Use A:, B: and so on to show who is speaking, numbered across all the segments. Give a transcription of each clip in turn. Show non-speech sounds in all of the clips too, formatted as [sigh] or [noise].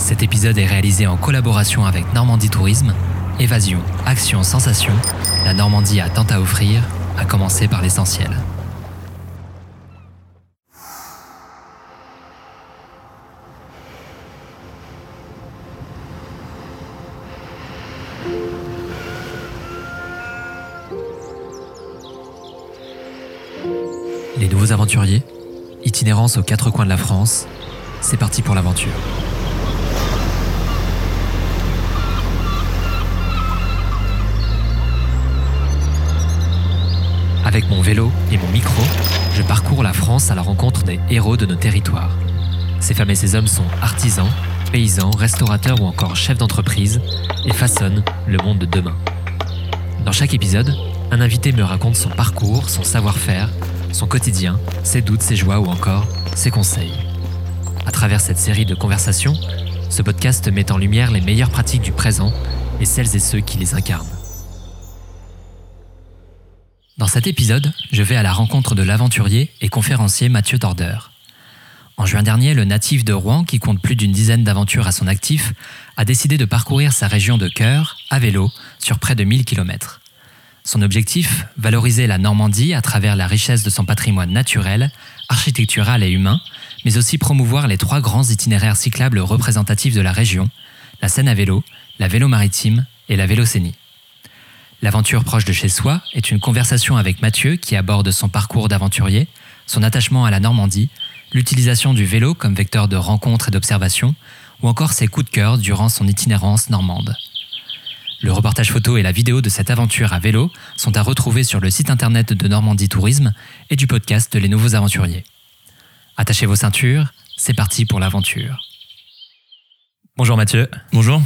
A: Cet épisode est réalisé en collaboration avec Normandie Tourisme. Évasion, action, sensation. La Normandie a tant à offrir, à commencer par l'essentiel. Les nouveaux aventuriers, itinérance aux quatre coins de la France, c'est parti pour l'aventure. Avec mon vélo et mon micro, je parcours la France à la rencontre des héros de nos territoires. Ces femmes et ces hommes sont artisans, paysans, restaurateurs ou encore chefs d'entreprise et façonnent le monde de demain. Dans chaque épisode, un invité me raconte son parcours, son savoir-faire, son quotidien, ses doutes, ses joies ou encore ses conseils. À travers cette série de conversations, ce podcast met en lumière les meilleures pratiques du présent et celles et ceux qui les incarnent. Dans cet épisode, je vais à la rencontre de l'aventurier et conférencier Mathieu Dorder. En juin dernier, le natif de Rouen, qui compte plus d'une dizaine d'aventures à son actif, a décidé de parcourir sa région de cœur à vélo sur près de 1000 km. Son objectif, valoriser la Normandie à travers la richesse de son patrimoine naturel, architectural et humain, mais aussi promouvoir les trois grands itinéraires cyclables représentatifs de la région, la Seine à vélo, la vélo maritime et la vélocénie. L'aventure proche de chez soi est une conversation avec Mathieu qui aborde son parcours d'aventurier, son attachement à la Normandie, l'utilisation du vélo comme vecteur de rencontre et d'observation, ou encore ses coups de cœur durant son itinérance normande. Le reportage photo et la vidéo de cette aventure à vélo sont à retrouver sur le site internet de Normandie Tourisme et du podcast Les Nouveaux Aventuriers. Attachez vos ceintures, c'est parti pour l'aventure. Bonjour Mathieu.
B: Bonjour.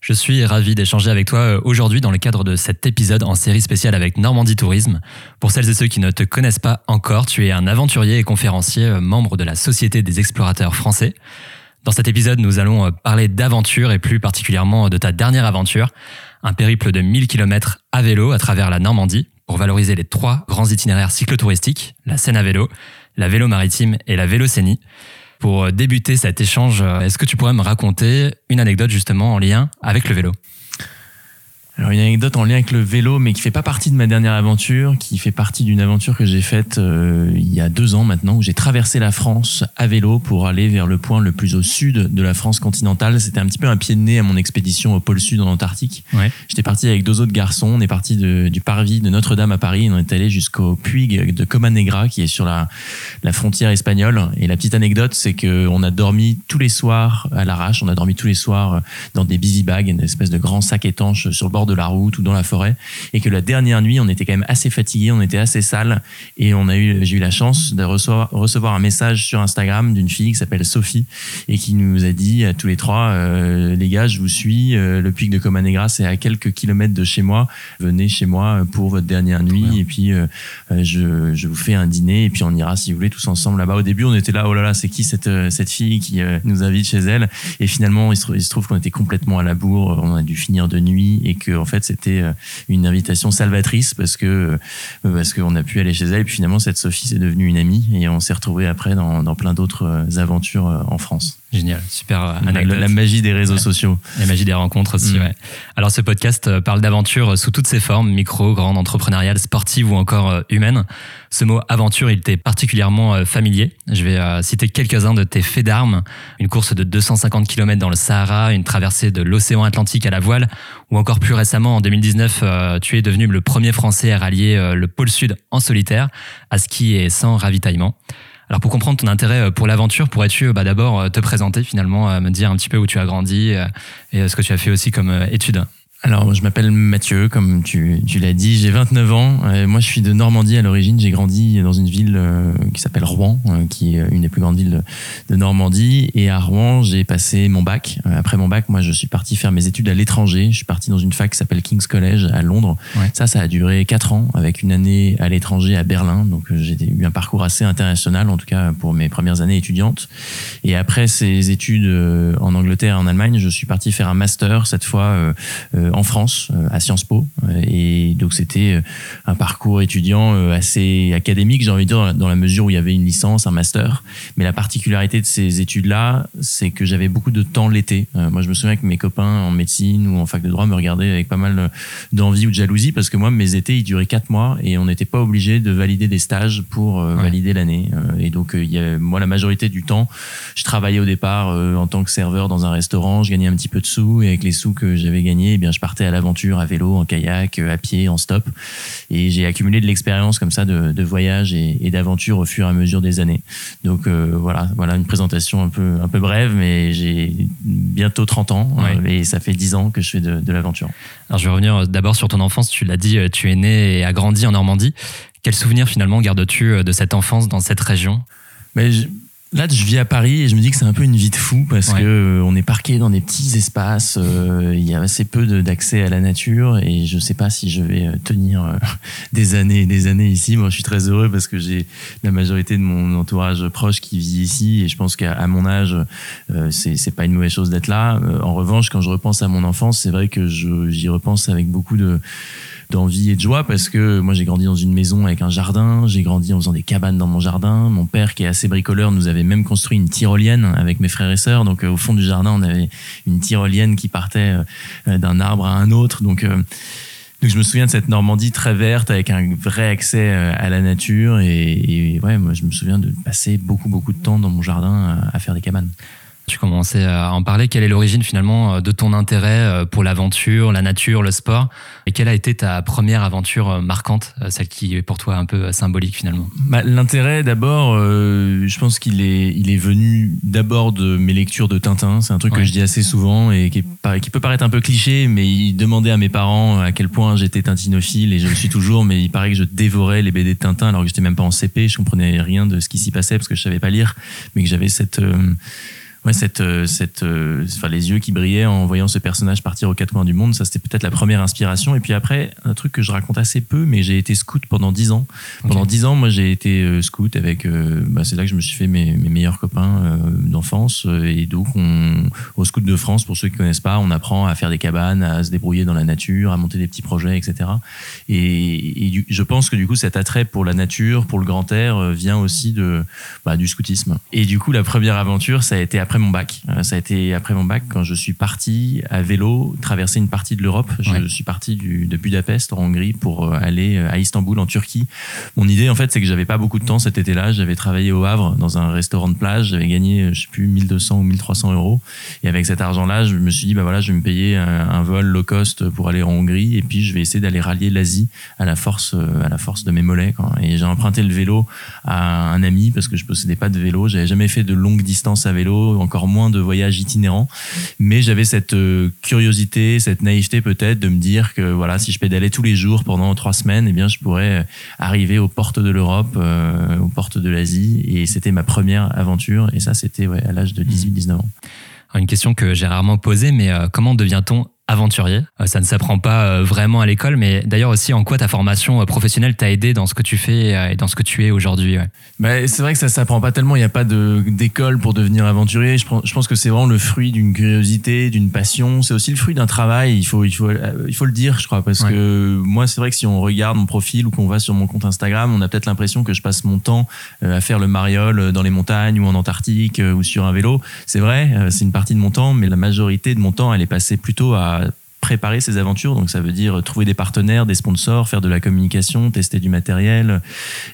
A: Je suis ravi d'échanger avec toi euh, aujourd'hui dans le cadre de cet épisode en série spéciale avec Normandie Tourisme. Pour celles et ceux qui ne te connaissent pas encore, tu es un aventurier et conférencier, euh, membre de la Société des explorateurs français. Dans cet épisode, nous allons euh, parler d'aventure et plus particulièrement de ta dernière aventure, un périple de 1000 km à vélo à travers la Normandie pour valoriser les trois grands itinéraires cyclotouristiques, la Seine à vélo, la vélo maritime et la vélocénie. Pour euh, débuter cet échange, euh, est-ce que tu pourrais me raconter une anecdote justement en lien avec le vélo?
B: Alors une anecdote en lien avec le vélo, mais qui fait pas partie de ma dernière aventure, qui fait partie d'une aventure que j'ai faite euh, il y a deux ans maintenant, où j'ai traversé la France à vélo pour aller vers le point le plus au sud de la France continentale. C'était un petit peu un pied de nez à mon expédition au pôle sud en Antarctique.
A: Ouais.
B: J'étais parti avec deux autres garçons. On est parti de- du parvis de Notre-Dame à Paris. et On est allé jusqu'au puig de Comanegra, qui est sur la, la frontière espagnole. Et la petite anecdote, c'est que on a dormi tous les soirs à l'arrache. On a dormi tous les soirs dans des busy bags, une espèce de grand sac étanche sur le bord de la route ou dans la forêt. Et que la dernière nuit, on était quand même assez fatigué, on était assez sale. Et on a eu, j'ai eu la chance de recevoir, recevoir un message sur Instagram d'une fille qui s'appelle Sophie et qui nous a dit à tous les trois, euh, les gars, je vous suis. euh, le puig de Comanegra, c'est à quelques kilomètres de chez moi. Venez chez moi pour votre dernière nuit
A: bien.
B: et puis euh, je, je vous fais un dîner et puis on ira si vous voulez tous ensemble là-bas. Au début, on était là, oh là là, c'est qui cette, cette fille qui nous invite chez elle? Et finalement, il se, trou- il se trouve qu'on était complètement à la bourre. On a dû finir de nuit et que en fait, c'était euh, une invitation salvatrice parce que euh, parce qu'on a pu aller chez elle. Et puis finalement, cette Sophie, c'est devenue une amie et on s'est retrouvés après dans, plein d'autres euh, aventures en France.
A: Génial, super euh,
B: La,
A: anecdote.
B: la magie des réseaux
A: Ouais.
B: sociaux.
A: La magie des rencontres aussi,
B: Mm.
A: ouais. Alors ce podcast euh, parle d'aventure sous toutes ses formes, micro, grande, entrepreneuriale, sportive ou encore euh, humaine. Ce mot aventure, il t'est particulièrement euh, familier. Je vais euh, citer quelques-uns de tes faits d'armes. Une course de 250 km dans le Sahara, une traversée de l'océan Atlantique à la voile, ou encore plus récemment, en 2019, euh, tu es devenu le premier Français à rallier euh, le pôle Sud en solitaire, à ski et sans ravitaillement. Alors pour comprendre ton intérêt euh, pour l'aventure, pourrais-tu euh, bah, d'abord euh, te présenter finalement, me dire un petit peu où tu as grandi et ce que tu as fait aussi comme études
B: Alors, je m'appelle Mathieu, comme tu, tu l'as dit, j'ai 29 ans. Euh, moi, je suis de Normandie à l'origine. J'ai grandi dans une ville euh, qui s'appelle Rouen, euh, qui est une des plus grandes villes de, Normandie. Et à Rouen, j'ai passé mon bac. Après mon bac, moi, je suis parti faire mes études à l'étranger. Je suis parti dans une fac qui s'appelle King's College à Londres.
A: Ouais.
B: Ça, ça a duré 4 ans, avec une année à l'étranger à Berlin. Donc, j'ai eu un parcours assez international, en tout cas pour mes premières années étudiantes. Et après ces études en Angleterre et en Allemagne, je suis parti faire un master, cette fois en France, à Sciences Po. Et donc c'était un parcours étudiant assez académique, j'ai envie de dire, dans la mesure où il y avait une licence, un master. Mais la particularité de ces études-là, c'est que j'avais beaucoup de temps l'été. moi, je me souviens que mes copains en médecine ou en fac de droit me regardaient avec pas mal d'envie ou de jalousie parce que moi, mes étés, ils duraient quatre mois et on n'était pas obligé de valider des stages pour valider l'année. et donc, il y a, moi, la majorité du temps, je travaillais au départ en tant que serveur dans un restaurant, je gagnais un petit peu de sous et avec les sous que j'avais gagnés, eh bien, je partais à l'aventure à vélo, en kayak, à pied, en stop. Et j'ai accumulé de l'expérience comme ça de, de voyage et, d'aventure au fur et à mesure des années. Donc euh, voilà, voilà une présentation un peu, un peu brève, mais j'ai bientôt 30 ans euh, et ça fait 10 ans que je fais de, de l'aventure.
A: Alors je vais revenir d'abord sur ton enfance. Tu l'as dit, euh, tu es né et as grandi en Normandie. Quel souvenir finalement gardes-tu de cette enfance dans cette région?
B: Mais Là, je vis à Paris et je me dis que c'est un peu une vie de fou parce que euh, on est parqué dans des petits espaces. Euh, il y a assez peu d'accès à la nature et je sais pas si je vais euh, tenir [laughs] des années et des années ici. Moi, je suis très heureux parce que j'ai la majorité de mon entourage proche qui vit ici et je pense qu'à mon âge, c'est pas une mauvaise chose d'être là. En revanche, quand je repense à mon enfance, c'est vrai que j'y repense avec beaucoup de d'envie et de joie parce que moi j'ai grandi dans une maison avec un jardin, j'ai grandi en faisant des cabanes dans mon jardin. Mon père qui est assez bricoleur nous avait même construit une tyrolienne avec mes frères et sœurs. Donc euh, au fond du jardin on avait une tyrolienne qui partait euh, d'un arbre à un autre. Donc euh, donc je me souviens de cette Normandie très verte avec un vrai accès à la nature et, et ouais moi je me souviens de passer beaucoup beaucoup de temps dans mon jardin à faire des cabanes.
A: Tu commençais à en parler. Quelle est l'origine finalement euh, de ton intérêt euh, pour l'aventure, la nature, le sport? Et quelle a été ta première aventure euh, marquante, celle qui est pour toi un peu symbolique finalement?
B: Bah, L'intérêt d'abord, je pense qu'il est, il est venu d'abord de mes lectures de Tintin. C'est un truc que je dis assez souvent et qui, qui, peut paraître un peu cliché, mais il demandait à mes parents à quel point j'étais tintinophile et je le suis toujours, mais il paraît que je dévorais les BD de Tintin alors que j'étais même pas en CP, je comprenais rien de ce qui s'y passait parce que je savais pas lire, mais que j'avais cette ouais, cette, euh, cette, euh, enfin, les yeux qui brillaient en voyant ce personnage partir aux quatre coins du monde, ça c'était peut-être la première inspiration. Et puis après, un truc que je raconte assez peu, mais j'ai été scout pendant dix ans. Pendant dix ans, moi j'ai été euh, scout avec, bah, c'est là que je me suis fait mes, mes meilleurs copains d'enfance. Et donc, on, au scout de France, pour ceux qui connaissent pas, on apprend à faire des cabanes, à se débrouiller dans la nature, à monter des petits projets, etc. Et, je pense que du coup, cet attrait pour la nature, pour le grand air, vient aussi de, bah, du scoutisme. Et du coup, la première aventure, ça a été après mon bac. Euh, ça a été après mon bac quand je suis parti à vélo traverser une partie de l'Europe. Je suis parti du, de Budapest en Hongrie pour euh, aller euh, à Istanbul en Turquie. Mon idée en fait c'est que j'avais pas beaucoup de temps cet été-là. J'avais travaillé au Havre dans un restaurant de plage. J'avais gagné je sais plus 1200 ou 1300 euros. Et avec cet argent-là, je me suis dit bah voilà je vais me payer un, vol low cost pour aller en Hongrie et puis je vais essayer d'aller rallier l'Asie à la force à la force de mes mollets. Quoi. Et j'ai emprunté le vélo à un ami parce que je possédais pas de vélo. J'avais jamais fait de longue distance à vélo encore moins de voyages itinérants. Mais j'avais cette euh, curiosité, cette naïveté peut-être de me dire que voilà, si je pédalais tous les jours pendant trois semaines, eh bien, je pourrais euh, arriver aux portes de l'Europe, euh, aux portes de l'Asie. Et c'était ma première aventure. Et ça, c'était à l'âge de 18-19 ans.
A: Une question que j'ai rarement posée, mais comment devient-on aventurier. Euh, ça ne s'apprend pas euh, vraiment à l'école, mais d'ailleurs aussi en quoi ta formation euh, professionnelle t'a aidé dans ce que tu fais et dans ce que tu es aujourd'hui.
B: Bah, c'est vrai que ça s'apprend pas tellement. Il n'y a pas d'école pour devenir aventurier. Je, je pense que c'est vraiment le fruit d'une curiosité, d'une passion. C'est aussi le fruit d'un travail. Il faut, il faut, il faut le dire, je crois, parce que moi, c'est vrai que si on regarde mon profil ou qu'on va sur mon compte Instagram, on a peut-être l'impression que je passe mon temps à faire le mariole dans les montagnes ou en Antarctique ou sur un vélo. C'est vrai, c'est une partie de mon temps, mais la majorité de mon temps, elle est passée plutôt à préparer ces aventures. Donc ça veut dire trouver des partenaires, des sponsors, faire de la communication, tester du matériel.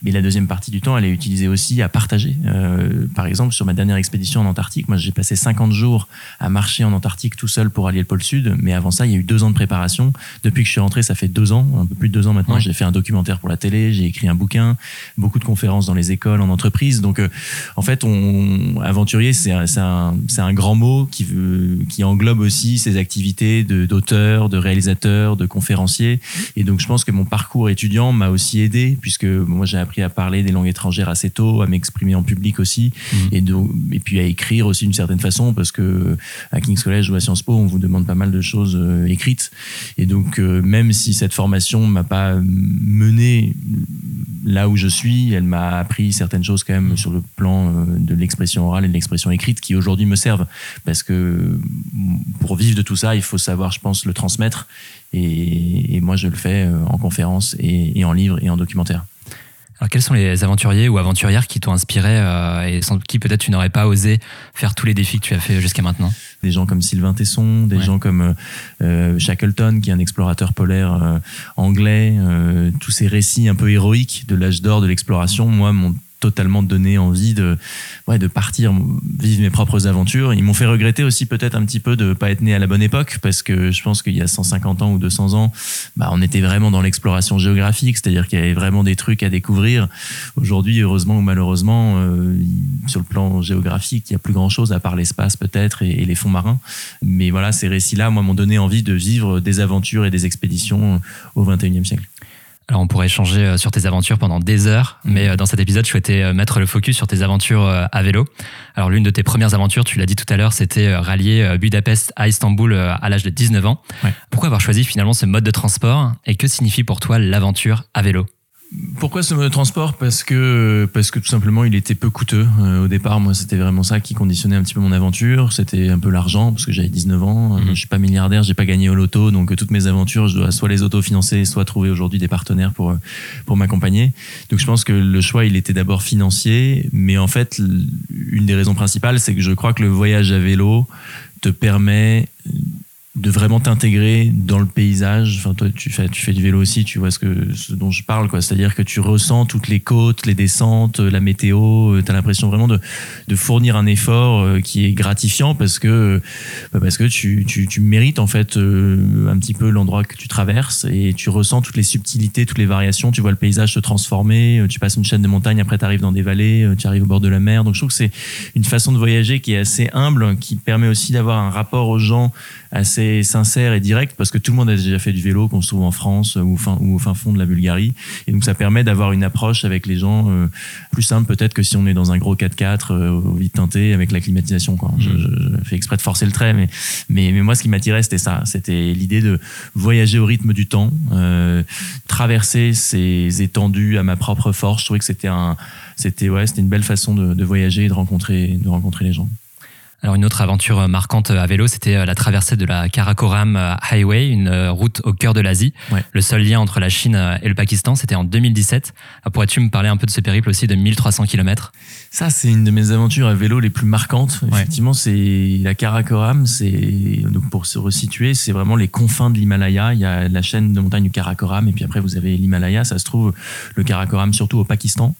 B: Et la deuxième partie du temps, elle est utilisée aussi à partager. Euh, par exemple, sur ma dernière expédition en Antarctique, moi j'ai passé 50 jours à marcher en Antarctique tout seul pour allier le pôle Sud. Mais avant ça, il y a eu deux ans de préparation. Depuis que je suis rentré, ça fait deux ans, un peu plus de deux ans maintenant. J'ai fait un documentaire pour la télé, j'ai écrit un bouquin, beaucoup de conférences dans les écoles, en entreprise. Donc euh, en fait, on, aventurier, c'est un, un, un, grand mot qui, veut, qui englobe aussi ces activités d'auteur de réalisateur, de conférencier. Et donc, je pense que mon parcours étudiant m'a aussi aidé, puisque moi, j'ai appris à parler des langues étrangères assez tôt, à m'exprimer en public aussi, mmh. et, donc, et puis à écrire aussi d'une certaine façon, parce que à King's College ou à Sciences Po, on vous demande pas mal de choses euh, écrites. Et donc, euh, même si cette formation m'a pas mené là où je suis, elle m'a appris certaines choses quand même sur le plan euh, de l'expression orale et de l'expression écrite qui aujourd'hui me servent. Parce que pour vivre de tout ça, il faut savoir, je pense, le transmettre. Et, moi, je le fais euh, en conférence et, en livre et en documentaire.
A: Alors, quels sont les aventuriers ou aventurières qui t'ont inspiré euh, et sans qui peut-être tu n'aurais pas osé faire tous les défis que tu as fait jusqu'à maintenant?
B: Des gens comme Sylvain Tesson, des gens comme euh, Shackleton, qui est un explorateur polaire anglais, tous ces récits un peu héroïques de l'âge d'or de l'exploration, moi, m'ont totalement donné envie de, ouais, de partir vivre mes propres aventures. Ils m'ont fait regretter aussi peut-être un petit peu de ne pas être né à la bonne époque, parce que je pense qu'il y a 150 ans ou 200 ans, bah, on était vraiment dans l'exploration géographique, c'est-à-dire qu'il y avait vraiment des trucs à découvrir. Aujourd'hui, heureusement ou malheureusement, euh, sur le plan géographique, il n'y a plus grand-chose à part l'espace peut-être et, et, les fonds marins. Mais voilà, ces récits-là, moi, m'ont donné envie de vivre des aventures et des expéditions au 21e siècle.
A: Alors on pourrait échanger euh, sur tes aventures pendant des heures, mais euh, dans cet épisode, je souhaitais euh, mettre le focus sur tes aventures à vélo. Alors l'une de tes premières aventures, tu l'as dit tout à l'heure, c'était rallier Budapest à Istanbul à l'âge de 19 ans. Pourquoi avoir choisi finalement ce mode de transport? Et que signifie pour toi l'aventure à vélo?
B: Pourquoi ce mode de transport? Parce que parce que tout simplement il était peu coûteux. Euh, au départ, moi c'était vraiment ça qui conditionnait un petit peu mon aventure. C'était un peu l'argent parce que j'avais 19 ans. Mhm. Je suis pas milliardaire, j'ai pas gagné au loto, donc toutes mes aventures, je dois soit les autofinancer, soit trouver aujourd'hui des partenaires pour pour m'accompagner. Donc je pense que le choix il était d'abord financier, mais en fait une des raisons principales c'est que je crois que le voyage à vélo te permet de vraiment t'intégrer dans le paysage. Enfin, toi, tu fais, tu fais du vélo aussi, tu vois ce, que, ce dont je parle, quoi. C'est-à-dire que tu ressens toutes les côtes, les descentes, la météo. Euh, tu as l'impression vraiment de, de fournir un effort euh, qui est gratifiant parce que, bah, parce que tu, tu, tu mérites, en fait, euh, un petit peu l'endroit que tu traverses et tu ressens toutes les subtilités, toutes les variations. Tu vois le paysage se transformer. Tu passes une chaîne de montagnes, après tu arrives dans des vallées, tu arrives au bord de la mer. Donc, je trouve que c'est une façon de voyager qui est assez humble, qui permet aussi d'avoir un rapport aux gens assez sincère et direct parce que tout le monde a déjà fait du vélo, qu'on se trouve en France ou, fin, ou au fin fond de la Bulgarie. Et donc ça permet d'avoir une approche avec les gens euh, plus simple peut-être que si on est dans un gros 4x4 euh, au vide teinté avec la climatisation. Quoi. Je, mm. je, fais exprès de forcer le trait, mais, mais, mais moi ce qui m'attirait c'était ça. C'était l'idée de voyager au rythme du temps, euh, traverser ces étendues à ma propre force. Je trouvais que c'était un, c'était ouais, c'était une belle façon de, de voyager et de rencontrer, de rencontrer les gens.
A: Alors une autre aventure euh, marquante euh, à vélo, c'était euh, la traversée de la Karakoram Highway, une route au cœur de l'Asie. Le seul lien entre la Chine et le Pakistan, c'était en 2017. Pourrais-tu me parler un peu de ce périple aussi de 1300 km
B: Ça, c'est une de mes aventures à vélo les plus marquantes. Effectivement, c'est la Karakoram. C'est donc pour se resituer, c'est vraiment les confins de l'Himalaya. Il y a la chaîne de montagne du Karakoram et puis après vous avez l'Himalaya. Ça se trouve le Karakoram surtout au Pakistan.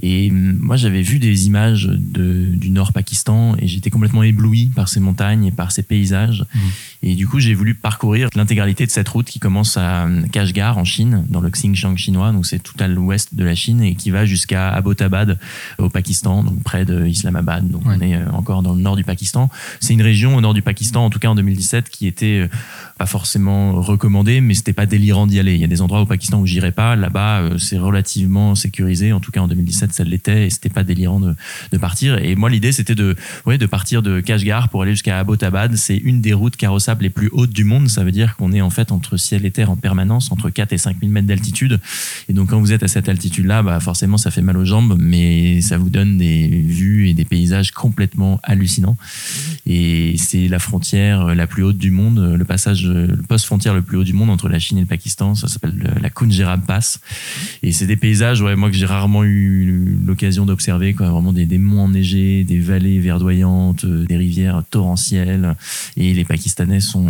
B: Et hum, moi, j'avais vu des images de, du Nord Pakistan et j'étais complètement ébloui par ces montagnes et par ces paysages. Mmh. Et du coup, j'ai voulu parcourir l'intégralité de cette route qui commence à Kashgar en Chine, dans le Xinjiang chinois, donc c'est tout à l'ouest de la Chine et qui va jusqu'à Abbottabad au Pakistan, donc près de Islamabad. Donc on est euh, encore dans le nord du Pakistan. C'est une région au nord du Pakistan, en tout cas en 2017, qui était euh, pas forcément recommandée, mais c'était pas délirant d'y aller. Il y a des endroits au Pakistan où j'irai pas. Là-bas, euh, c'est relativement sécurisé. En tout cas, en 2017, ça l'était et c'était pas délirant de, de partir. Et moi, l'idée, c'était de, ouais, de partir de Kashgar pour aller jusqu'à Abbottabad. C'est une des routes carrossables les plus hautes du monde. Ça veut dire qu'on est en fait entre ciel et terre en permanence, entre 4 et 5 000 mètres d'altitude. Et donc, quand vous êtes à cette altitude-là, bah, forcément, ça fait mal aux jambes, mais ça vous donne des vues et des paysages complètement hallucinants. Et c'est la frontière la plus haute du monde, le passage, le poste frontière le plus haut du monde entre la Chine et le Pakistan. Ça s'appelle la Kunjerab Pass. Et c'est des paysages, ouais, moi, que j'ai rarement eu l'occasion d'observer, quoi. Vraiment des, des monts enneigés, des vallées verdoyantes, des rivières torrentielles. Et les Pakistanais sont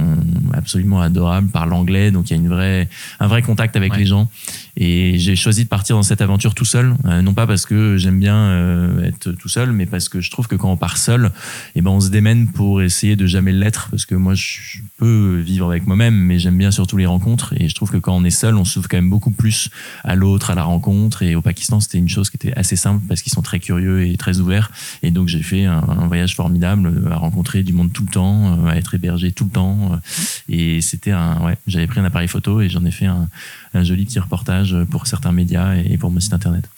B: absolument adorables, parlent anglais, donc il y a une vraie, un vrai contact avec les gens. Et j'ai choisi de partir dans cette aventure tout seul, euh, non pas parce que j'aime bien euh, être tout seul, mais parce que je trouve que quand on part seul, eh ben on se démène pour essayer de jamais l'être, parce que moi je peux vivre avec moi-même, mais j'aime bien surtout les rencontres, et je trouve que quand on est seul, on s'ouvre quand même beaucoup plus à l'autre, à la rencontre. Et au Pakistan, c'était une chose qui était assez simple parce qu'ils sont très curieux et très ouverts, et donc j'ai fait un, voyage formidable à rencontrer du monde tout le temps, à être hébergé tout le temps, et c'était un, ouais, j'avais pris un appareil photo et j'en ai fait un joli petit reportage pour certains médias et pour mon site internet.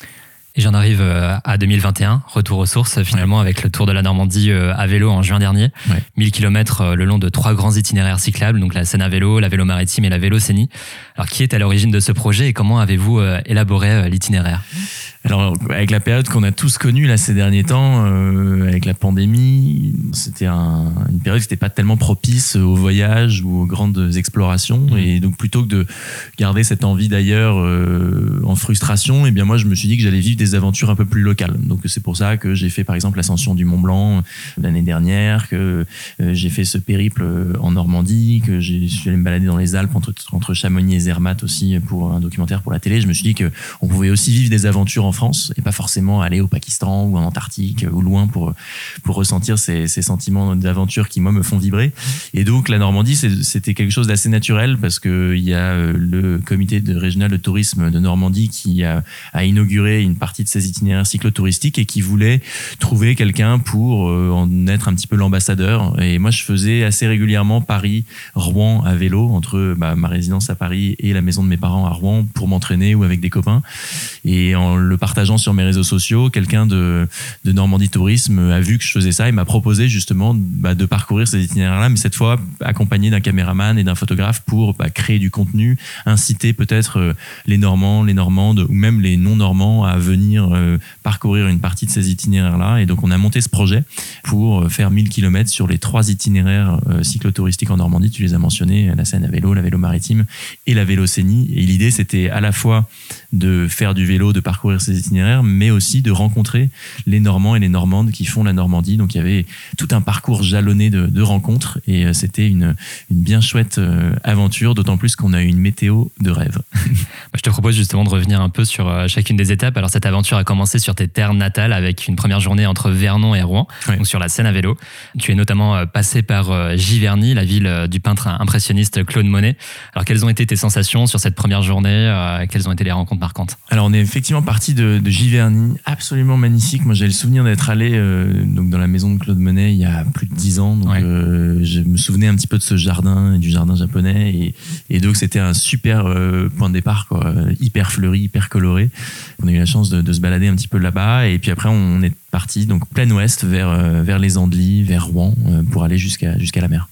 A: Et j'en arrive à 2021, retour aux sources finalement avec le Tour de la Normandie à vélo en juin dernier. 1000 km le long de trois grands itinéraires cyclables, donc la Seine à vélo, la vélo maritime et la vélo Sénie. Alors qui est à l'origine de ce projet et comment avez-vous élaboré l'itinéraire?
B: Alors, avec la période qu'on a tous connue là ces derniers temps, euh, avec la pandémie, c'était un, une période qui n'était pas tellement propice au voyage ou aux grandes explorations. Mmh. Et donc, plutôt que de garder cette envie d'ailleurs euh, en frustration, et eh bien moi, je me suis dit que j'allais vivre des aventures un peu plus locales. Donc, c'est pour ça que j'ai fait par exemple l'ascension du Mont Blanc l'année dernière, que euh, j'ai fait ce périple en Normandie, que je suis allé me balader dans les Alpes entre, entre Chamonix et Zermatt aussi pour un documentaire pour la télé. Je me suis dit qu'on pouvait aussi vivre des aventures en France et pas forcément aller au Pakistan ou en Antarctique ou loin pour, pour ressentir ces, ces sentiments d'aventure qui, moi, me font vibrer. Et donc, la Normandie, c'était quelque chose d'assez naturel parce qu'il y a euh, le comité régional de tourisme de Normandie qui a, inauguré une partie de ces itinéraires cyclotouristiques et qui voulait trouver quelqu'un pour euh, en être un petit peu l'ambassadeur. Et moi, je faisais assez régulièrement Paris-Rouen à vélo entre bah, ma résidence à Paris et la maison de mes parents à Rouen pour m'entraîner ou avec des copains. Et en le partageant sur mes réseaux sociaux, quelqu'un de, Normandie Tourisme a vu que je faisais ça et m'a proposé justement bah, de parcourir ces itinéraires-là, mais cette fois accompagné d'un caméraman et d'un photographe pour bah, créer du contenu, inciter peut-être euh, les Normands, les Normandes ou même les non-Normands à venir euh, parcourir une partie de ces itinéraires-là. Et donc on a monté ce projet pour euh, faire 1000 km sur les trois itinéraires cyclotouristiques en Normandie. Tu les as mentionnés, la Seine à vélo, la vélo maritime et la vélocénie. Et l'idée c'était à la fois de faire du vélo, de parcourir ces itinéraires, mais aussi de rencontrer les Normands et les Normandes qui font la Normandie. Donc il y avait tout un parcours jalonné de, rencontres et euh, c'était une, une, bien chouette euh, aventure, d'autant plus qu'on a eu une météo de rêve. [laughs]
A: Je te propose justement de revenir un peu sur euh, chacune des étapes. Alors cette aventure a commencé sur tes terres natales avec une première journée entre Vernon et Rouen, donc sur la Seine à vélo. Tu es notamment passé par Giverny, la ville du peintre impressionniste Claude Monet. Alors quelles ont été tes sensations sur cette première journée? Quelles ont été les rencontres
B: Alors on est effectivement parti de, de Giverny, absolument magnifique. Moi, j'ai le souvenir d'être allé euh, donc dans la maison de Claude Monet il y a plus de dix ans. Donc, euh, je me souvenais un petit peu de ce jardin et du jardin japonais. Et, donc, c'était un super euh, point de départ, quoi, hyper fleuri, hyper coloré. On a eu la chance de, se balader un petit peu là-bas. Et puis après, on est parti donc plein ouest vers vers les Andelys, vers Rouen, pour aller jusqu'à jusqu'à la mer.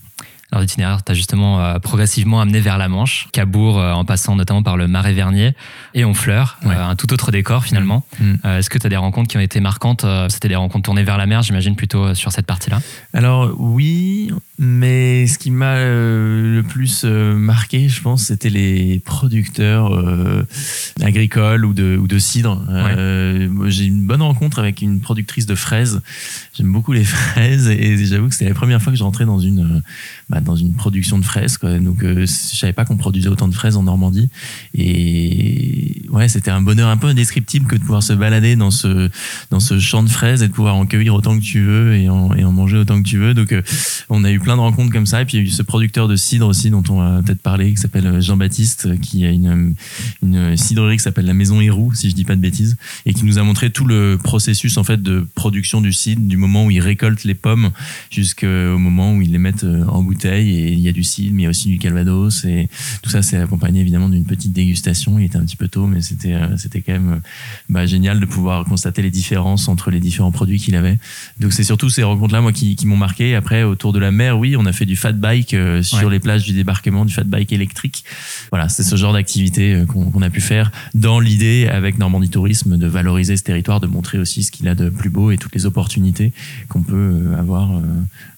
A: Alors l'itinéraire t'a justement euh, progressivement amené vers la Manche, Cabourg euh, en passant notamment par le Marais Vernier et Honfleur, euh, un tout autre décor finalement. Mm. Mm. Est-ce que tu as des rencontres qui ont été marquantes C'était des rencontres tournées vers la mer, j'imagine plutôt sur cette partie-là?
B: Alors oui, mais ce qui m'a le plus marqué, je pense, c'était les producteurs agricoles ou de, ou de cidre. J'ai une bonne rencontre avec une productrice de fraises. J'aime beaucoup les [laughs] fraises et j'avoue que c'était la première fois que je rentrais dans une bah, dans une production de fraises. Quoi. Donc, euh, je savais pas qu'on produisait autant de fraises en Normandie. Et ouais, c'était un bonheur un peu indescriptible que de pouvoir se balader dans ce, dans ce champ de fraises et de pouvoir en cueillir autant que tu veux et en, et en manger autant que tu veux. Donc, euh, on a eu plein de rencontres comme ça. Et puis, il y a eu ce producteur de cidre aussi, dont on va peut-être parler, qui s'appelle euh, Jean-Baptiste, qui a une, une cidrerie qui s'appelle la Maison Héroux, si je dis pas de bêtises, et qui nous a montré tout le processus en fait de production du cidre, du moment où ils récoltent les pommes jusqu'au moment où ils les mettent en bouteille et il y a du cidre, mais il y a aussi du calvados et tout ça c'est accompagné évidemment d'une petite dégustation. Il était un petit peu tôt, mais c'était euh, c'était quand même bah, génial de pouvoir constater les différences entre les différents produits qu'il avait. Donc c'est surtout ces rencontres là moi qui m'ont marqué. Après autour de la mer, oui, on a fait du fat bike euh, sur les plages du débarquement, du fat bike électrique. Voilà, c'est ce genre d'activité euh, qu'on a pu faire dans l'idée avec Normandie Tourisme de valoriser ce territoire, de montrer aussi ce qu'il a de plus beau et toutes les opportunités qu'on peut avoir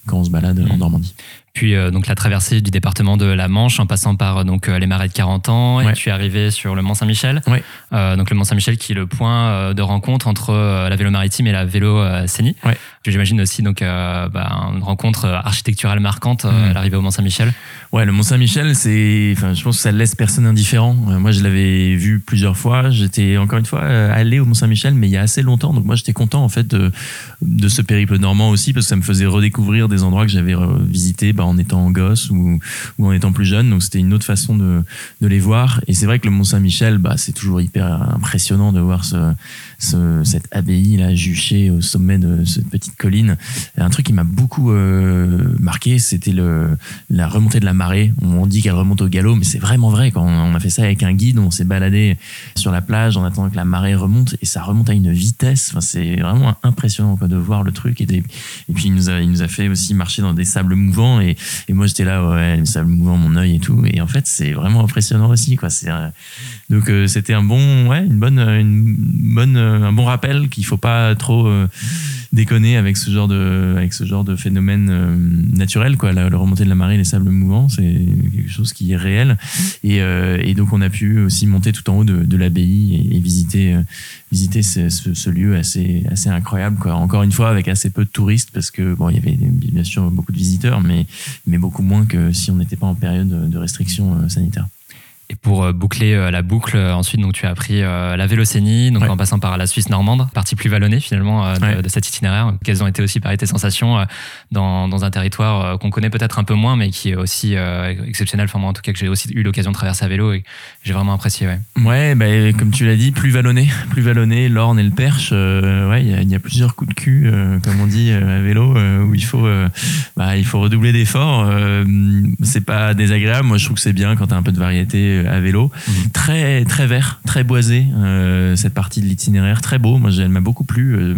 B: quand on se balade en mmh. Normandie
A: puis euh, donc la traversée du département de la Manche en passant par donc euh, les marais de 40 ans et tu es arrivé sur le Mont Saint-Michel. Euh, donc le Mont Saint-Michel qui est le point de rencontre entre la vélo maritime et la vélo Sénie. J'imagine aussi donc bah, une rencontre architecturale marquante mmh. à l'arrivée au Mont Saint-Michel.
B: Ouais, le Mont Saint-Michel, c'est, enfin, je pense que ça laisse personne indifférent. moi, je l'avais vu plusieurs fois. J'étais encore une fois allé au Mont Saint-Michel, mais il y a assez longtemps. Donc moi, j'étais content en fait de, de ce périple normand aussi parce que ça me faisait redécouvrir des endroits que j'avais visités bah, en étant gosse ou, ou en étant plus jeune. Donc c'était une autre façon de, les voir. Et c'est vrai que le Mont Saint-Michel, bah, c'est toujours hyper impressionnant de voir ce, ce, cette abbaye là juchée au sommet de cette petite colline. Un truc qui m'a beaucoup euh, marqué, c'était la remontée de la marée. On dit qu'elle remonte au galop, mais c'est vraiment vrai. Quand on a fait ça avec un guide, on s'est baladé sur la plage en attendant que la marée remonte et ça remonte à une vitesse. C'est vraiment impressionnant de voir le truc. Et, et puis il nous a il nous a fait aussi marcher dans des sables mouvants et, moi j'étais là ouais les sables mouvants mon œil et tout. Et en fait c'est vraiment impressionnant aussi quoi. C'est donc euh, c'était un bon ouais une bonne une bonne un bon rappel qu'il faut pas trop euh, déconner avec ce genre de avec ce genre de phénomène euh, naturel quoi. La, remontée de la marée les sables mouvants c'est quelque chose qui est réel. Et, euh, et, donc on a pu aussi monter tout en haut de, de l'abbaye et, visiter visiter ce, ce, lieu assez assez incroyable quoi. Encore une fois avec assez peu de touristes parce que bon il y avait bien sûr beaucoup de visiteurs mais mais beaucoup moins que si on n'était pas en période de restriction sanitaire
A: et pour euh, boucler euh, la boucle, euh, ensuite, donc, tu as appris la Vélocénie, donc en passant par la Suisse normande, partie plus vallonnée finalement de, cet itinéraire. Quelles ont été aussi, pareil, tes sensations dans, dans un territoire qu'on connaît peut-être un peu moins, mais qui est aussi exceptionnel? Enfin, moi, en tout cas, que j'ai aussi eu l'occasion de traverser à vélo et j'ai vraiment apprécié. Ouais,
B: ouais bah, comme tu l'as dit, plus vallonné, [laughs] plus vallonné, l'Orne et le Perche. ouais, il y, a plusieurs coups de cul, comme on dit à vélo, où il faut, bah, il faut redoubler d'efforts. c'est pas désagréable. Moi, je trouve que c'est bien quand tu as un peu de variété euh, à vélo. Mhm. Très, très vert, très boisé, euh, cette partie de l'itinéraire. Très beau. Moi, elle m'a beaucoup plu. Euh,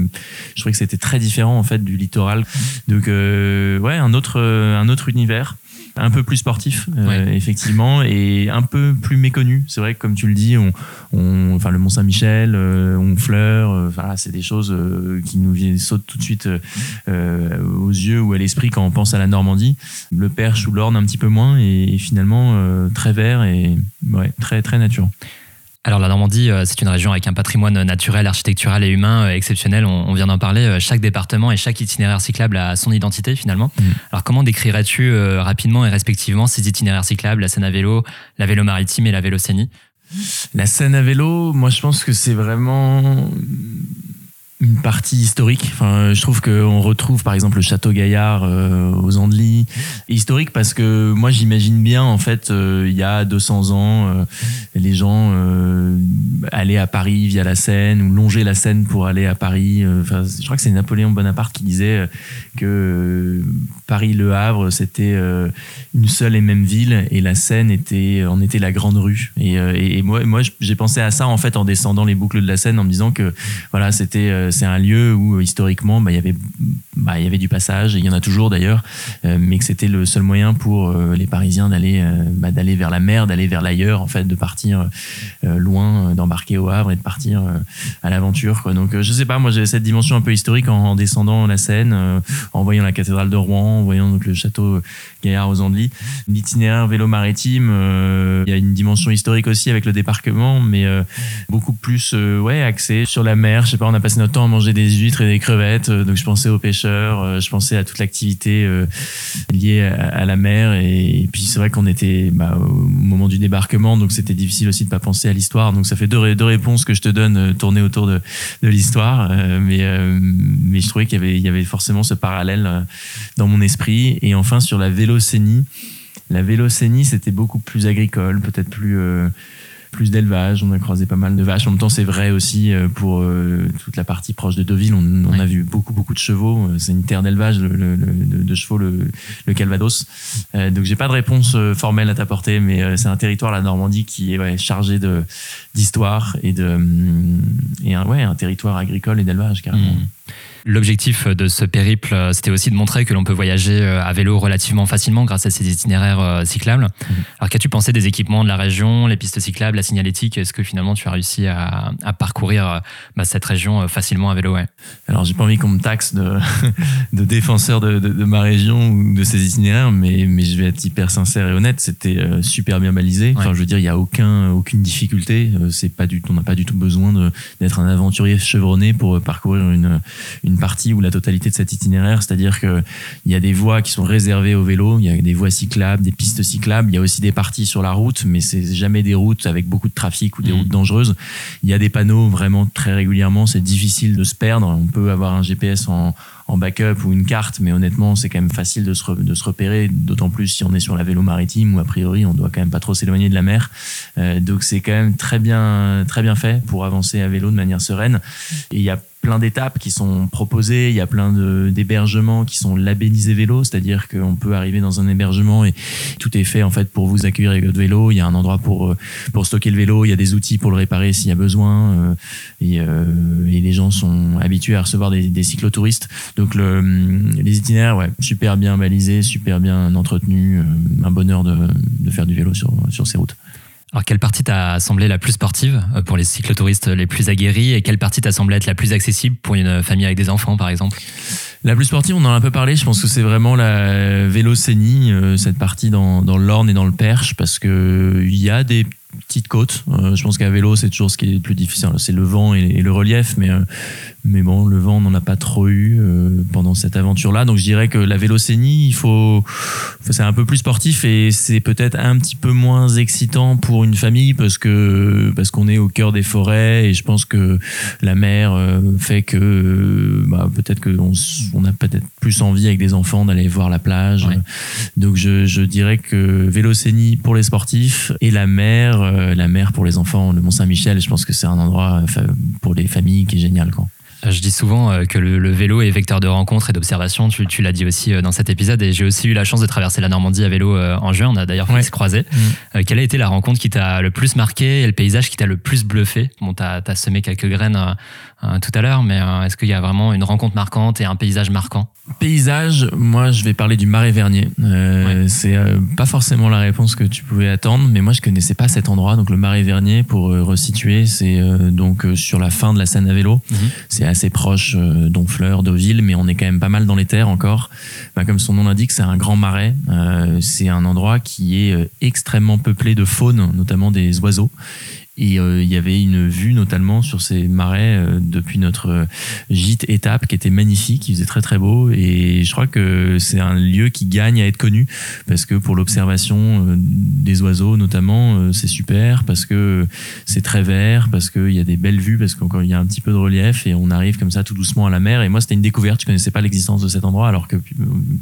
B: je trouvais que c'était très différent, en fait, du littoral. Donc, ouais, un autre, un autre univers un peu plus sportif, euh, effectivement, et un peu plus méconnu. C'est vrai que, comme tu le dis, on, on enfin, le Mont-Saint-Michel, euh, on fleur, euh, voilà, c'est des choses qui nous viennent, sautent tout de suite aux yeux ou à l'esprit quand on pense à la Normandie. Le Perche ou l'Orne, un petit peu moins, et, finalement, très vert et ouais, très, très nature.
A: Alors la Normandie, euh, c'est une région avec un patrimoine naturel, architectural et humain euh, exceptionnel. On, vient d'en parler. Euh, chaque département et chaque itinéraire cyclable a son identité finalement. Mm. Alors comment décrirais-tu rapidement et respectivement ces itinéraires cyclables, la Seine à vélo, la vélo maritime et la vélocénie?
B: La Seine à vélo, moi je pense que c'est vraiment une partie historique. Enfin, je trouve qu'on retrouve par exemple le château Gaillard euh, aux Andelys. Historique parce que moi j'imagine bien en fait euh, il y a 200 ans euh, les gens allaient à Paris via la Seine ou longer la Seine pour aller à Paris. Enfin, je crois que c'est Napoléon Bonaparte qui disait que Paris-Le Havre c'était une seule et même ville et la Seine était en était la grande rue. Et, et moi, moi j'ai pensé à ça en fait en descendant les boucles de la Seine en me disant que voilà c'était c'est un lieu où euh, historiquement bah, il y avait bah, il y avait du passage et il y en a toujours d'ailleurs euh, mais que c'était le seul moyen pour euh, les Parisiens d'aller bah, d'aller vers la mer d'aller vers l'ailleurs en fait de partir loin d'embarquer au Havre et de partir à l'aventure donc je sais pas moi j'avais cette dimension un peu historique en, descendant la Seine en voyant la cathédrale de Rouen en voyant le château Gaillard aux Andelys. L'itinéraire vélo maritime il y a une dimension historique aussi avec le débarquement mais beaucoup plus ouais axé sur la mer. Je sais pas on a passé notre à manger des huîtres et des crevettes. Euh, donc je pensais aux pêcheurs, euh, je pensais à toute l'activité euh, liée à, la mer. Et, puis c'est vrai qu'on était bah, au moment du débarquement, donc c'était difficile aussi de pas penser à l'histoire. Donc ça fait deux, réponses que je te donne tournées autour de, de l'histoire. mais, mais je trouvais qu'il y avait, il y avait forcément ce parallèle dans mon esprit. Et enfin sur la vélocénie, la vélocénie c'était beaucoup plus agricole, peut-être plus plus d'élevage, on a croisé pas mal de vaches. En même temps, c'est vrai aussi euh, pour euh, toute la partie proche de Deauville, on, a vu beaucoup beaucoup de chevaux. Euh, c'est une terre d'élevage de, chevaux, le, Calvados. donc j'ai pas de réponse formelle à t'apporter, mais c'est un territoire la Normandie qui est chargé de d'histoire et de et un, ouais un territoire agricole et d'élevage carrément. Mmh.
A: L'objectif de ce périple, euh, c'était aussi de montrer que l'on peut voyager euh, à vélo relativement facilement grâce à ces itinéraires euh, cyclables. Mhm. Alors, qu'as-tu pensé des équipements de la région, les pistes cyclables, la signalétique? Est-ce que finalement tu as réussi à, parcourir bah, cette région facilement à vélo ouais?
B: Alors, j'ai pas envie qu'on me taxe de, [laughs] de défenseur de, ma région ou de ces itinéraires, mais, mais je vais être hyper sincère et honnête. C'était super bien balisé. Enfin, je veux dire, il n'y a aucun, aucune difficulté. C'est pas du, on n'a pas du tout besoin d'être un aventurier chevronné pour parcourir une une partie ou la totalité de cet itinéraire, c'est-à-dire que il y a des voies qui sont réservées au vélo, il y a des voies cyclables, des pistes cyclables, il y a aussi des parties sur la route, mais c'est jamais des routes avec beaucoup de trafic ou des mmh. routes dangereuses. Il y a des panneaux vraiment très régulièrement, c'est difficile de se perdre. On peut avoir un GPS en, en backup ou une carte, mais honnêtement, c'est quand même facile de se, de se repérer, d'autant plus si on est sur la vélo maritime où a priori on doit quand même pas trop s'éloigner de la mer. Euh, donc c'est quand même très bien, très bien fait pour avancer à vélo de manière sereine. Et il y a plein d'étapes qui sont proposées, il y a plein d'hébergements qui sont labellisés vélo, c'est-à-dire qu'on peut arriver dans un hébergement et tout est fait en fait pour vous accueillir avec votre vélo. Il y a un endroit pour euh, pour stocker le vélo, il y a des outils pour le réparer s'il y a besoin, euh, et, euh, et, les gens sont habitués à recevoir des, des cyclotouristes. Donc le, les itinéraires, ouais, super bien balisés, super bien entretenus, un bonheur de, de faire du vélo sur sur ces routes.
A: Alors, quelle partie t'a semblé la plus sportive euh, pour les cyclotouristes les plus aguerris et quelle partie t'a semblé être la plus accessible pour une famille avec des enfants, par exemple?
B: La plus sportive, on en a un peu parlé. Je pense que c'est vraiment la vélocénie, euh, cette partie dans, dans l'Orne et dans le Perche, parce que il y a des petite côte. Euh, je pense qu'à vélo, c'est toujours ce qui est le plus difficile. C'est le vent et, le relief, mais, euh, mais bon, le vent, on n'en a pas trop eu pendant cette aventure-là. Donc je dirais que la vélocénie, il faut, c'est un peu plus sportif et c'est peut-être un petit peu moins excitant pour une famille parce parce qu'on est au cœur des forêts et je pense que la mer fait que bah, peut-être qu'on on a peut-être plus envie avec des enfants d'aller voir la plage. Donc je, je dirais que vélocénie pour les sportifs et la mer euh, la mer pour les enfants, le Mont Saint-Michel, je pense que c'est un endroit euh, pour les familles qui est génial. Quoi.
A: Euh, je dis souvent que le, vélo est vecteur de rencontres et d'observation. Tu, l'as dit aussi dans cet épisode. Et j'ai aussi eu la chance de traverser la Normandie à vélo en juin. On a d'ailleurs fait se croiser. Mm. quelle a été la rencontre qui t'a le plus marqué et le paysage qui t'a le plus bluffé? Bon, tu as, semé quelques graines tout à l'heure, mais est-ce qu'il y a vraiment une rencontre marquante et un paysage marquant?
B: Paysage, moi je vais parler du Marais Vernier. Euh, C'est euh, pas forcément la réponse que tu pouvais attendre, mais moi je connaissais pas cet endroit. Donc le Marais Vernier, pour euh, resituer, c'est euh, donc sur la fin de la Seine à vélo. Mhm. C'est assez proche d'Honfleur, Deauville, mais on est quand même pas mal dans les terres encore. Bah, comme son nom l'indique, c'est un grand marais. c'est un endroit qui est extrêmement peuplé de faune, notamment des oiseaux. Et euh, il y avait une vue notamment sur ces marais euh, depuis notre euh, gîte étape qui était magnifique, il faisait très très beau. Et je crois que c'est un lieu qui gagne à être connu parce que pour l'observation des oiseaux notamment c'est super parce que c'est très vert, parce qu'il y a des belles vues, parce qu'il y a un petit peu de relief et on arrive comme ça tout doucement à la mer. Et moi c'était une découverte, je connaissais pas l'existence de cet endroit alors que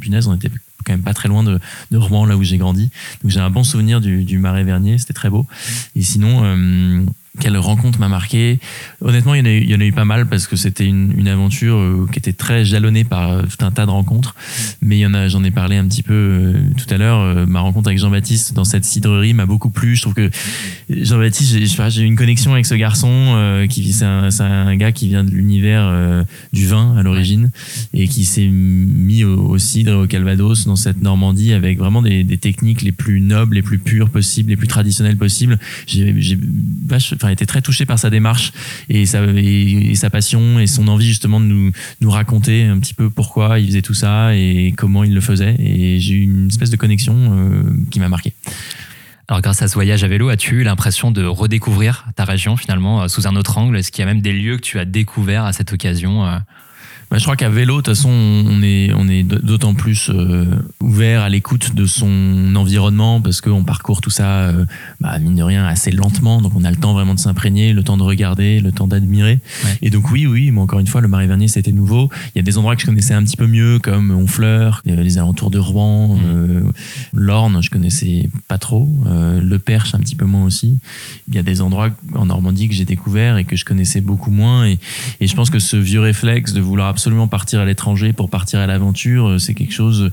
B: punaise on était quand même pas très loin de, de Rouen, là où j'ai grandi. Donc j'ai un bon souvenir du, du Marais Vernier, c'était très beau. Et sinon, euh, quelle rencontre m'a marqué Honnêtement, il y, en a eu, il y en a eu pas mal parce que c'était une, une, aventure euh, qui était très jalonnée par euh, tout un tas de rencontres. Mais il y en a, j'en ai parlé un petit peu euh, tout à l'heure. ma rencontre avec Jean-Baptiste dans cette cidrerie m'a beaucoup plu. Je trouve que Jean-Baptiste, j'ai eu une connexion avec ce garçon qui c'est un, un, gars qui vient de l'univers du vin à l'origine et qui s'est mis au, cidre au Calvados dans cette Normandie avec vraiment des, des, techniques les plus nobles, les plus pures possibles, les plus traditionnelles possibles. J'ai a été très touché par sa démarche et sa, passion et son envie justement de nous, nous raconter un petit peu pourquoi il faisait tout ça et comment il le faisait. Et j'ai eu une espèce de connexion euh, qui m'a marqué.
A: Alors grâce à ce voyage à vélo, as-tu eu l'impression de redécouvrir ta région finalement euh, sous un autre angle? Est-ce qu'il y a même des lieux que tu as découverts à cette occasion euh?
B: Bah, je crois qu'à vélo, de toute façon, on est, on est d'autant plus euh, ouvert à l'écoute de son environnement parce qu'on parcourt tout ça, euh, bah, mine de rien, assez lentement. Donc, on a le temps vraiment de s'imprégner, le temps de regarder, le temps d'admirer. Et donc, oui, oui, mais encore une fois, le Marais Vernier, c'était nouveau. Il y a des endroits que je connaissais un petit peu mieux, comme Honfleur, les alentours de Rouen, mmh. euh, l'Orne, je connaissais pas trop, le Perche, un petit peu moins aussi. Il y a des endroits en Normandie que j'ai découvert et que je connaissais beaucoup moins. Et, et je pense que ce vieux réflexe de vouloir absolument partir à l'étranger pour partir à l'aventure, euh, c'est quelque chose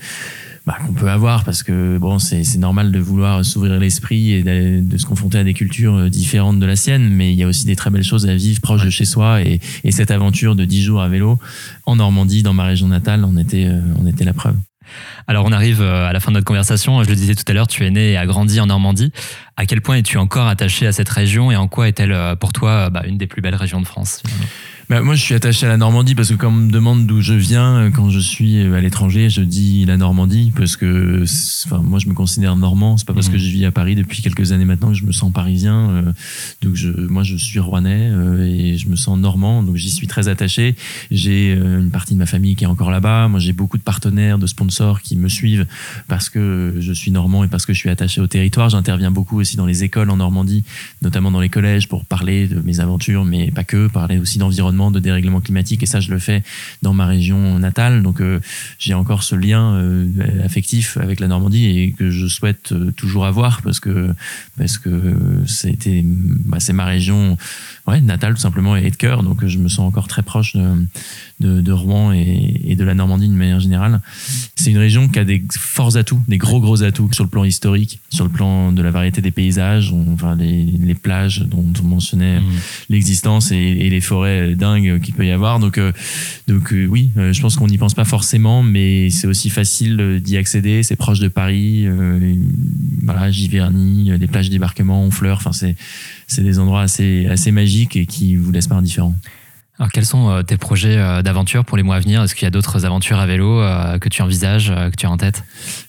B: bah, qu'on peut avoir parce que bon, c'est normal de vouloir s'ouvrir l'esprit et de, se confronter à des cultures euh, différentes de la sienne, mais il y a aussi des très belles choses à vivre proche de chez soi et, et, cette aventure de 10 jours à vélo en Normandie, dans ma région natale, on était, euh, on était la preuve.
A: Alors on arrive à la fin de notre conversation. Je le disais tout à l'heure, tu es né et as grandi en Normandie. À quel point es-tu encore attaché à cette région et en quoi est-elle pour toi bah, une des plus belles régions de France
B: bah, moi, je suis attaché à la Normandie parce que quand on me demande d'où je viens, euh, quand je suis euh, à l'étranger, je dis la Normandie parce que enfin, moi, je me considère normand. C'est pas parce que mhm. je vis à Paris depuis quelques années maintenant que je me sens parisien. Euh, donc, je, moi, je suis rouennais et je me sens normand. Donc, j'y suis très attaché. J'ai une partie de ma famille qui est encore là-bas. Moi, j'ai beaucoup de partenaires, de sponsors qui me suivent parce que je suis normand et parce que je suis attaché au territoire. J'interviens beaucoup aussi dans les écoles en Normandie, notamment dans les collèges pour parler de mes aventures, mais pas que, parler aussi d'environnement de dérèglement climatique et ça je le fais dans ma région natale. Donc euh, j'ai encore ce lien euh, affectif avec la Normandie et que je souhaite euh, toujours avoir parce que parce que été bah, c'est ma région ouais, natale tout simplement et de cœur donc je me sens encore très proche de, de, Rouen et, de la Normandie d'une manière générale. C'est une région qui a des forts atouts, des gros gros atouts sur le plan historique, sur le plan de la variété des paysages, enfin les, les plages dont on mentionnait mmh. l'existence et, et, les forêts dingues qu'il peut y avoir. Donc, euh, donc euh, oui, euh, je pense qu'on n'y pense pas forcément, mais c'est aussi facile d'y accéder. C'est proche de Paris, voilà, Giverny, les plages de débarquement, Honfleur. Enfin, c'est c'est des endroits assez assez magiques et qui vous laissent pas indifférent?
A: Alors, quels sont euh, tes projets euh, d'aventure pour les mois à venir? Est-ce qu'il y a d'autres aventures à vélo euh, que tu envisages, que tu as en tête?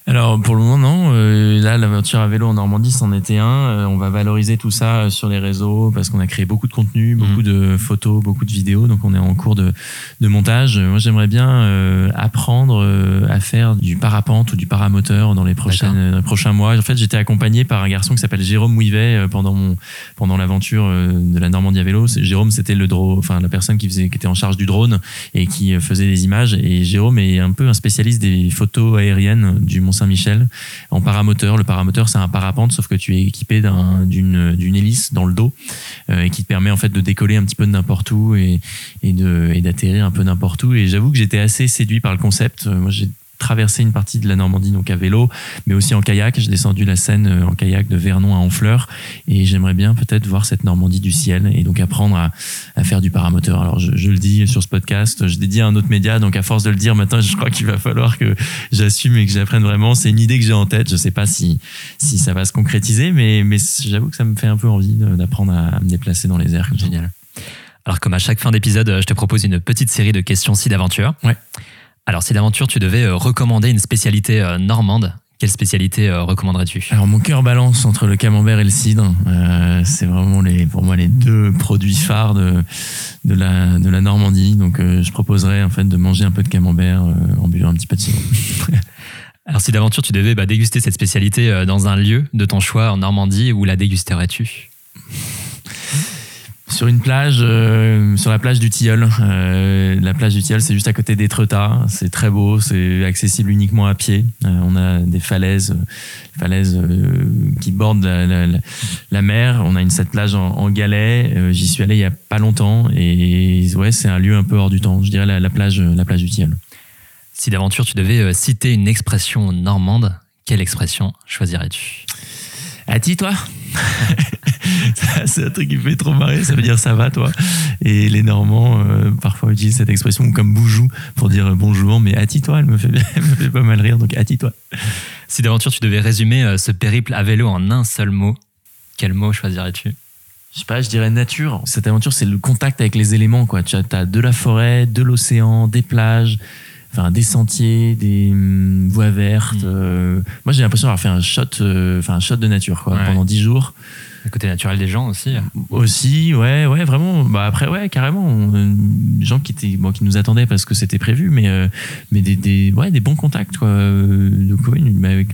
B: Alors, pour le moment, non. Là, l'aventure à vélo en Normandie, c'en était un. On va valoriser tout ça sur les réseaux parce qu'on a créé beaucoup de contenu, beaucoup mhm. de photos, beaucoup de vidéos. Donc, on est en cours de, de montage. Moi, j'aimerais bien apprendre à faire du parapente ou du paramoteur dans les, prochaines, dans les prochains mois. En fait, j'étais accompagné par un garçon qui s'appelle Jérôme Mouivet pendant, mon, pendant l'aventure de la Normandie à vélo. Jérôme, c'était le draw, enfin, la personne qui, était en charge du drone et qui faisait des images. Et Jérôme est un peu un spécialiste des photos aériennes du Mont-Saint-Michel en paramoteur. Le paramoteur, c'est un parapente, sauf que tu es équipé d'une hélice dans le dos euh, et qui te permet en fait de décoller un petit peu de n'importe où et, et d'atterrir un peu n'importe où. Et j'avoue que j'étais assez séduit par le concept. Moi, j'ai traversé une partie de la Normandie donc à vélo, mais aussi en kayak. J'ai descendu la Seine euh, en kayak de Vernon à Honfleur et j'aimerais bien peut-être voir cette Normandie du ciel et donc apprendre à, à faire du paramoteur. Alors je, je, le dis sur ce podcast, je dit à un autre média, donc à force de le dire maintenant, [laughs] je crois qu'il va falloir que j'assume et que j'apprenne vraiment. C'est une idée que j'ai en tête. Je sais pas si si ça va se concrétiser, mais mais j'avoue que ça me fait un peu envie d'apprendre à me déplacer dans les airs.
A: Génial. Alors comme à chaque fin d'épisode, je te propose une petite série de questions si d'aventure.
B: Ouais.
A: Alors, si d'aventure tu devais euh, recommander une spécialité euh, normande, quelle spécialité euh, recommanderais-tu?
B: Alors mon cœur balance entre le camembert et le cidre. c'est vraiment les, pour moi les deux produits phares de, de, la, de la Normandie. Donc je proposerais en fait de manger un peu de camembert en buvant un petit peu de cidre. [laughs]
A: Alors si d'aventure tu devais bah, déguster cette spécialité dans un lieu de ton choix en Normandie, où la dégusterais-tu?
B: Sur une plage, euh, sur la plage du Tilleul. Euh, la plage du Tilleul, c'est juste à côté d'Étretat. C'est très beau, c'est accessible uniquement à pied. Euh, on a des falaises, falaises qui bordent la, mer. On a une cette plage en, galet. J'y suis allé il y a pas longtemps et ouais, c'est un lieu un peu hors du temps. Je dirais la, plage, la plage du Tilleul.
A: Si d'aventure tu devais citer une expression normande, quelle expression choisirais-tu?
B: Ati, toi? [laughs] c'est un truc qui fait trop marrer, ça veut dire ça va toi. Et les Normands euh, parfois utilisent cette expression comme boujou pour dire bonjour, mais atti-toi, elle me fait, [laughs] me fait pas mal rire, donc atti-toi.
A: Si d'aventure tu devais résumer euh, ce périple à vélo en un seul mot, quel mot choisirais-tu?
B: Je sais pas, je dirais nature. Cette aventure, c'est le contact avec les éléments, quoi. Tu as de la forêt, de l'océan, des plages, enfin des sentiers, des hum, voies vertes. Mm. Euh, moi, j'ai l'impression d'avoir fait un shot, euh, enfin un shot de nature quoi, pendant dix jours.
A: Le côté naturel des gens aussi.
B: Aussi, ouais, ouais, vraiment. Bah après, ouais, carrément. Euh, des gens qui étaient, bon, qui nous attendaient parce que c'était prévu, mais mais des, des, ouais, des bons contacts quoi. De avec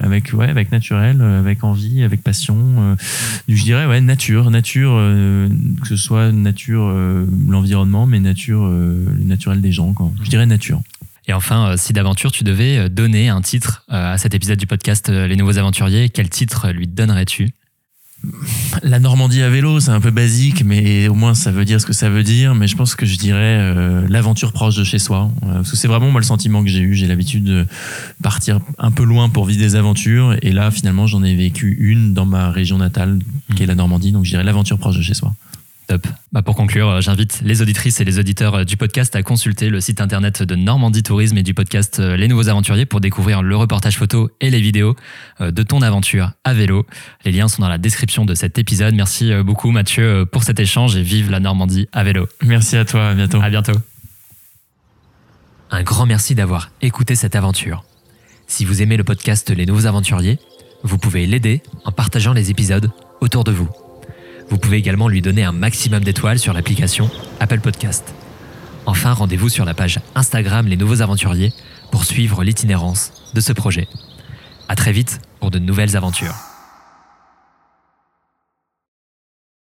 B: avec ouais, avec naturel, avec envie, avec passion. je dirais ouais, nature, nature, que ce soit nature, l'environnement, mais nature, naturel des gens quoi. Je dirais nature.
A: Et enfin, euh, si d'aventure tu devais euh, donner un titre euh, à cet épisode du podcast Les Nouveaux Aventuriers, quel titre lui donnerais-tu?
B: La Normandie à vélo, c'est un peu basique, mais au moins ça veut dire ce que ça veut dire. Mais je pense que je dirais l'aventure proche de chez soi. parce que c'est vraiment moi le sentiment que j'ai eu. J'ai l'habitude de partir un peu loin pour vivre des aventures. Et là, finalement, j'en ai vécu une dans ma région natale, qui est la Normandie. Donc je dirais l'aventure proche de chez soi.
A: Bah pour conclure, euh, j'invite les auditrices et les auditeurs euh, du podcast à consulter le site internet de Normandie Tourisme et du podcast euh, Les Nouveaux Aventuriers pour découvrir le reportage photo et les vidéos de ton aventure à vélo. Les liens sont dans la description de cet épisode. Merci beaucoup Mathieu pour cet échange et vive la Normandie à vélo.
B: Merci à toi, à bientôt.
A: À bientôt. Un grand merci d'avoir écouté cette aventure. Si vous aimez le podcast Les Nouveaux Aventuriers, vous pouvez l'aider en partageant les épisodes autour de vous. Vous pouvez également lui donner un maximum d'étoiles sur l'application Apple Podcast. Enfin, rendez-vous sur la page Instagram Les Nouveaux Aventuriers pour suivre l'itinérance de ce projet. À très vite pour de nouvelles aventures.